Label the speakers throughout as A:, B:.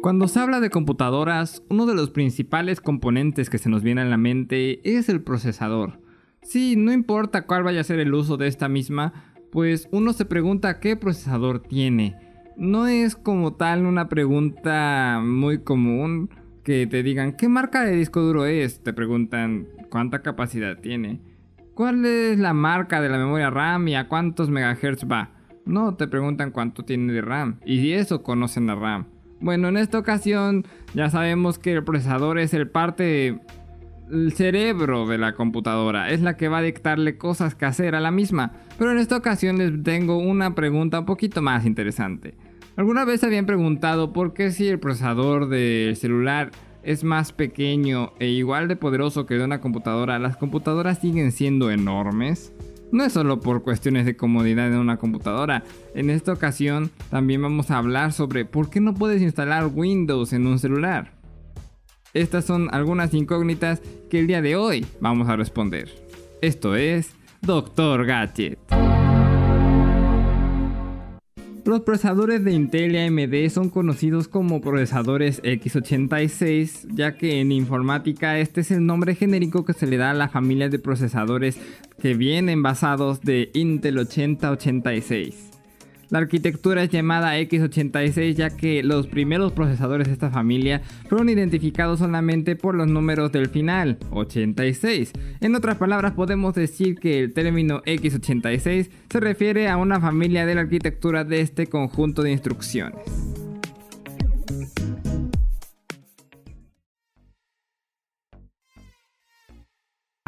A: Cuando se habla de computadoras, uno de los principales componentes que se nos viene a la mente es el procesador. Sí, no importa cuál vaya a ser el uso de esta misma, pues uno se pregunta qué procesador tiene. No es como tal una pregunta muy común que te digan qué marca de disco duro es, te preguntan cuánta capacidad tiene. ¿Cuál es la marca de la memoria RAM y a cuántos megahertz va? No, te preguntan cuánto tiene de RAM y eso conocen la RAM. Bueno, en esta ocasión ya sabemos que el procesador es el parte el cerebro de la computadora, es la que va a dictarle cosas que hacer a la misma. Pero en esta ocasión les tengo una pregunta un poquito más interesante. ¿Alguna vez habían preguntado por qué si el procesador del celular es más pequeño e igual de poderoso que de una computadora, las computadoras siguen siendo enormes? No es solo por cuestiones de comodidad de una computadora. En esta ocasión también vamos a hablar sobre por qué no puedes instalar Windows en un celular. Estas son algunas incógnitas que el día de hoy vamos a responder. Esto es Doctor Gadget. Los procesadores de Intel y AMD son conocidos como procesadores x86, ya que en informática este es el nombre genérico que se le da a la familia de procesadores que vienen basados de Intel 8086. La arquitectura es llamada x86 ya que los primeros procesadores de esta familia fueron identificados solamente por los números del final, 86. En otras palabras podemos decir que el término x86 se refiere a una familia de la arquitectura de este conjunto de instrucciones.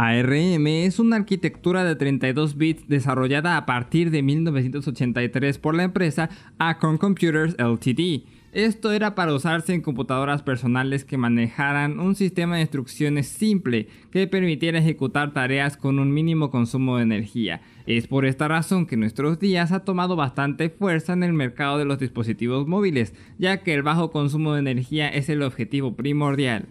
A: ARM es una arquitectura de 32 bits desarrollada a partir de 1983 por la empresa Acorn Computers Ltd. Esto era para usarse en computadoras personales que manejaran un sistema de instrucciones simple que permitiera ejecutar tareas con un mínimo consumo de energía. Es por esta razón que en nuestros días ha tomado bastante fuerza en el mercado de los dispositivos móviles, ya que el bajo consumo de energía es el objetivo primordial.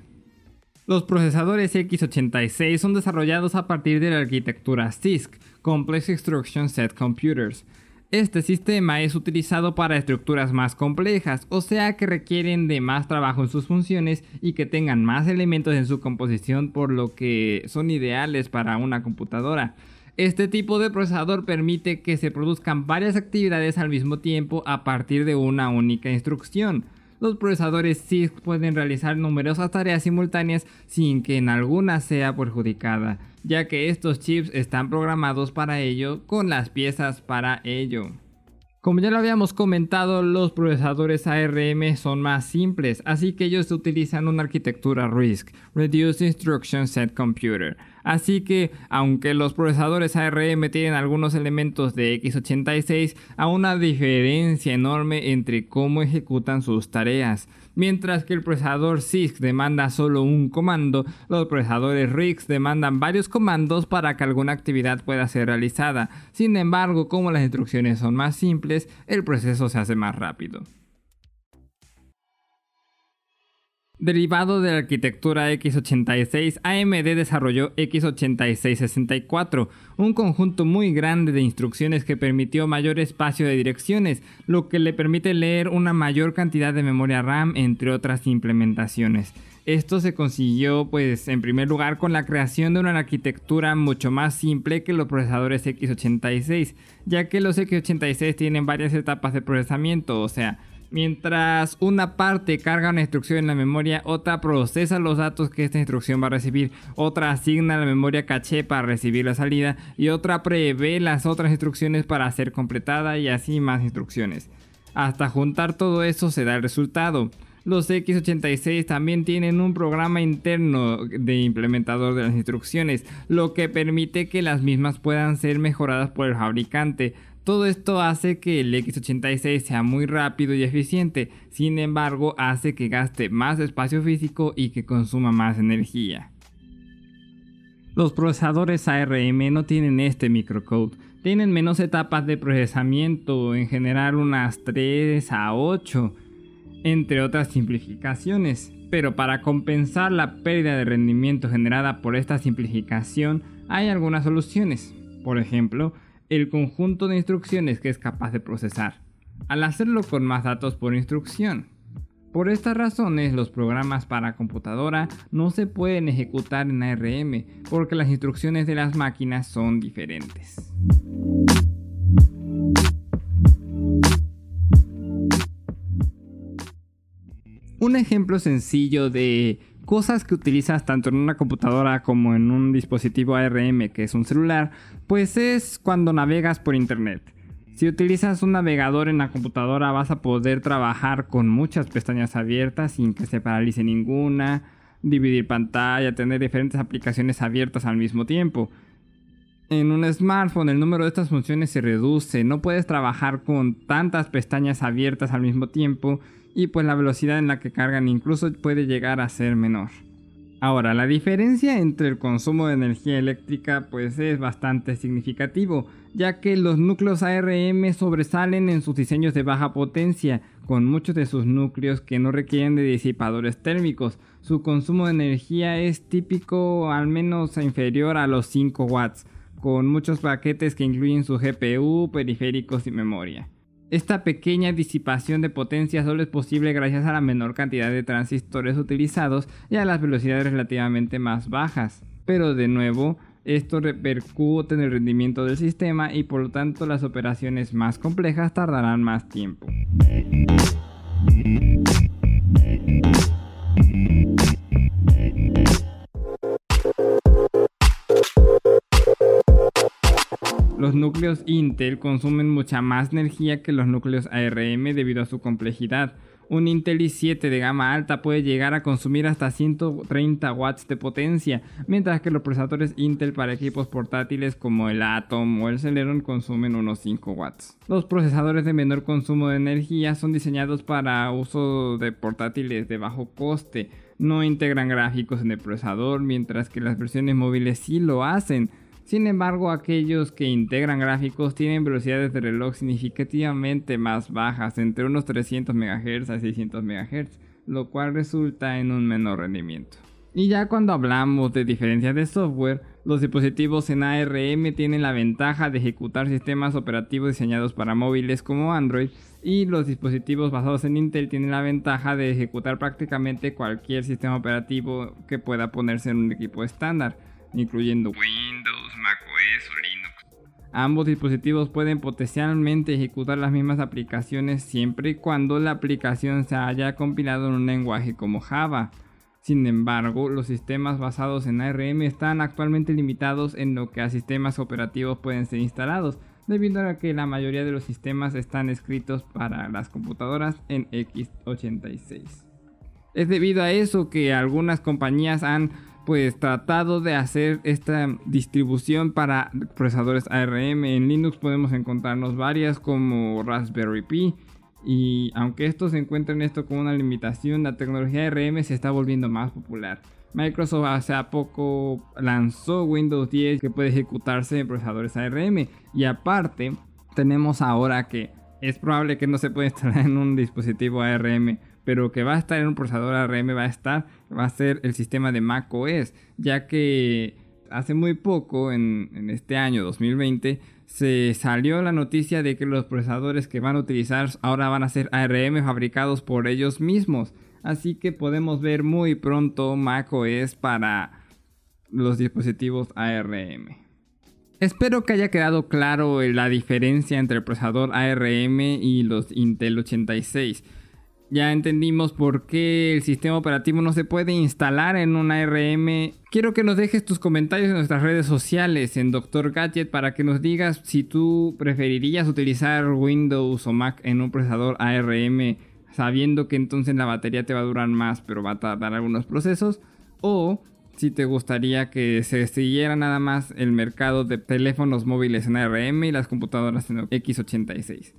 A: Los procesadores x86 son desarrollados a partir de la arquitectura CISC, Complex Instruction Set Computers. Este sistema es utilizado para estructuras más complejas, o sea que requieren de más trabajo en sus funciones y que tengan más elementos en su composición por lo que son ideales para una computadora. Este tipo de procesador permite que se produzcan varias actividades al mismo tiempo a partir de una única instrucción los procesadores CISC pueden realizar numerosas tareas simultáneas sin que en alguna sea perjudicada, ya que estos chips están programados para ello con las piezas para ello. Como ya lo habíamos comentado, los procesadores ARM son más simples, así que ellos utilizan una arquitectura RISC, Reduced Instruction Set Computer. Así que, aunque los procesadores ARM tienen algunos elementos de x86, hay una diferencia enorme entre cómo ejecutan sus tareas. Mientras que el procesador CISC demanda solo un comando, los procesadores RISC demandan varios comandos para que alguna actividad pueda ser realizada. Sin embargo, como las instrucciones son más simples, el proceso se hace más rápido. Derivado de la arquitectura x86, AMD desarrolló x86-64, un conjunto muy grande de instrucciones que permitió mayor espacio de direcciones, lo que le permite leer una mayor cantidad de memoria RAM entre otras implementaciones. Esto se consiguió pues en primer lugar con la creación de una arquitectura mucho más simple que los procesadores x86, ya que los x86 tienen varias etapas de procesamiento, o sea, Mientras una parte carga una instrucción en la memoria, otra procesa los datos que esta instrucción va a recibir, otra asigna la memoria caché para recibir la salida y otra prevé las otras instrucciones para ser completada y así más instrucciones. Hasta juntar todo eso se da el resultado. Los x86 también tienen un programa interno de implementador de las instrucciones, lo que permite que las mismas puedan ser mejoradas por el fabricante, todo esto hace que el X86 sea muy rápido y eficiente, sin embargo hace que gaste más espacio físico y que consuma más energía. Los procesadores ARM no tienen este microcode, tienen menos etapas de procesamiento, en general unas 3 a 8, entre otras simplificaciones. Pero para compensar la pérdida de rendimiento generada por esta simplificación hay algunas soluciones. Por ejemplo, el conjunto de instrucciones que es capaz de procesar, al hacerlo con más datos por instrucción. Por estas razones, los programas para computadora no se pueden ejecutar en ARM porque las instrucciones de las máquinas son diferentes. Un ejemplo sencillo de cosas que utilizas tanto en una computadora como en un dispositivo ARM que es un celular, pues es cuando navegas por internet. Si utilizas un navegador en la computadora vas a poder trabajar con muchas pestañas abiertas sin que se paralice ninguna, dividir pantalla, tener diferentes aplicaciones abiertas al mismo tiempo. En un smartphone el número de estas funciones se reduce, no puedes trabajar con tantas pestañas abiertas al mismo tiempo y pues la velocidad en la que cargan incluso puede llegar a ser menor. Ahora, la diferencia entre el consumo de energía eléctrica pues es bastante significativo, ya que los núcleos ARM sobresalen en sus diseños de baja potencia, con muchos de sus núcleos que no requieren de disipadores térmicos. Su consumo de energía es típico al menos inferior a los 5 watts, con muchos paquetes que incluyen su GPU, periféricos y memoria. Esta pequeña disipación de potencia solo es posible gracias a la menor cantidad de transistores utilizados y a las velocidades relativamente más bajas. Pero de nuevo, esto repercute en el rendimiento del sistema y por lo tanto las operaciones más complejas tardarán más tiempo. Los núcleos Intel consumen mucha más energía que los núcleos ARM debido a su complejidad. Un Intel i7 de gama alta puede llegar a consumir hasta 130 watts de potencia, mientras que los procesadores Intel para equipos portátiles como el Atom o el Celeron consumen unos 5 watts. Los procesadores de menor consumo de energía son diseñados para uso de portátiles de bajo coste, no integran gráficos en el procesador, mientras que las versiones móviles sí lo hacen. Sin embargo, aquellos que integran gráficos tienen velocidades de reloj significativamente más bajas, entre unos 300 MHz a 600 MHz, lo cual resulta en un menor rendimiento. Y ya cuando hablamos de diferencias de software, los dispositivos en ARM tienen la ventaja de ejecutar sistemas operativos diseñados para móviles como Android y los dispositivos basados en Intel tienen la ventaja de ejecutar prácticamente cualquier sistema operativo que pueda ponerse en un equipo estándar, incluyendo Windows, macOS o Linux. Ambos dispositivos pueden potencialmente ejecutar las mismas aplicaciones siempre y cuando la aplicación se haya compilado en un lenguaje como Java. Sin embargo, los sistemas basados en ARM están actualmente limitados en lo que a sistemas operativos pueden ser instalados, debido a que la mayoría de los sistemas están escritos para las computadoras en x86. Es debido a eso que algunas compañías han pues tratado de hacer esta distribución para procesadores ARM. En Linux podemos encontrarnos varias como Raspberry Pi. Y aunque esto se encuentra en esto como una limitación, la tecnología ARM se está volviendo más popular. Microsoft hace poco lanzó Windows 10 que puede ejecutarse en procesadores ARM. Y aparte, tenemos ahora que es probable que no se pueda instalar en un dispositivo ARM pero que va a estar en un procesador ARM, va a estar, va a ser el sistema de macOS, ya que hace muy poco, en, este año 2020, se salió la noticia de que los procesadores que van a utilizar ahora van a ser ARM fabricados por ellos mismos. Así que podemos ver muy pronto macOS para los dispositivos ARM. Espero que haya quedado claro la diferencia entre el procesador ARM y los Intel 86 ya entendimos por qué el sistema operativo no se puede instalar en un ARM. Quiero que nos dejes tus comentarios en nuestras redes sociales, en Doctor Gadget, para que nos digas si tú preferirías utilizar Windows o Mac en un procesador ARM, sabiendo que entonces la batería te va a durar más, pero va a tardar algunos procesos, o si te gustaría que se siguiera nada más el mercado de teléfonos móviles en ARM y las computadoras en x86.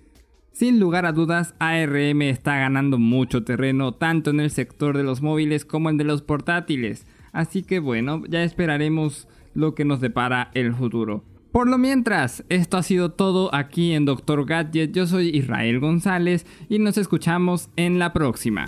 A: Sin lugar a dudas, ARM está ganando mucho terreno tanto en el sector de los móviles como en de los portátiles. Así que bueno, ya esperaremos lo que nos depara el futuro. Por lo mientras, esto ha sido todo aquí en Doctor Gadget. Yo soy Israel González y nos escuchamos en la próxima.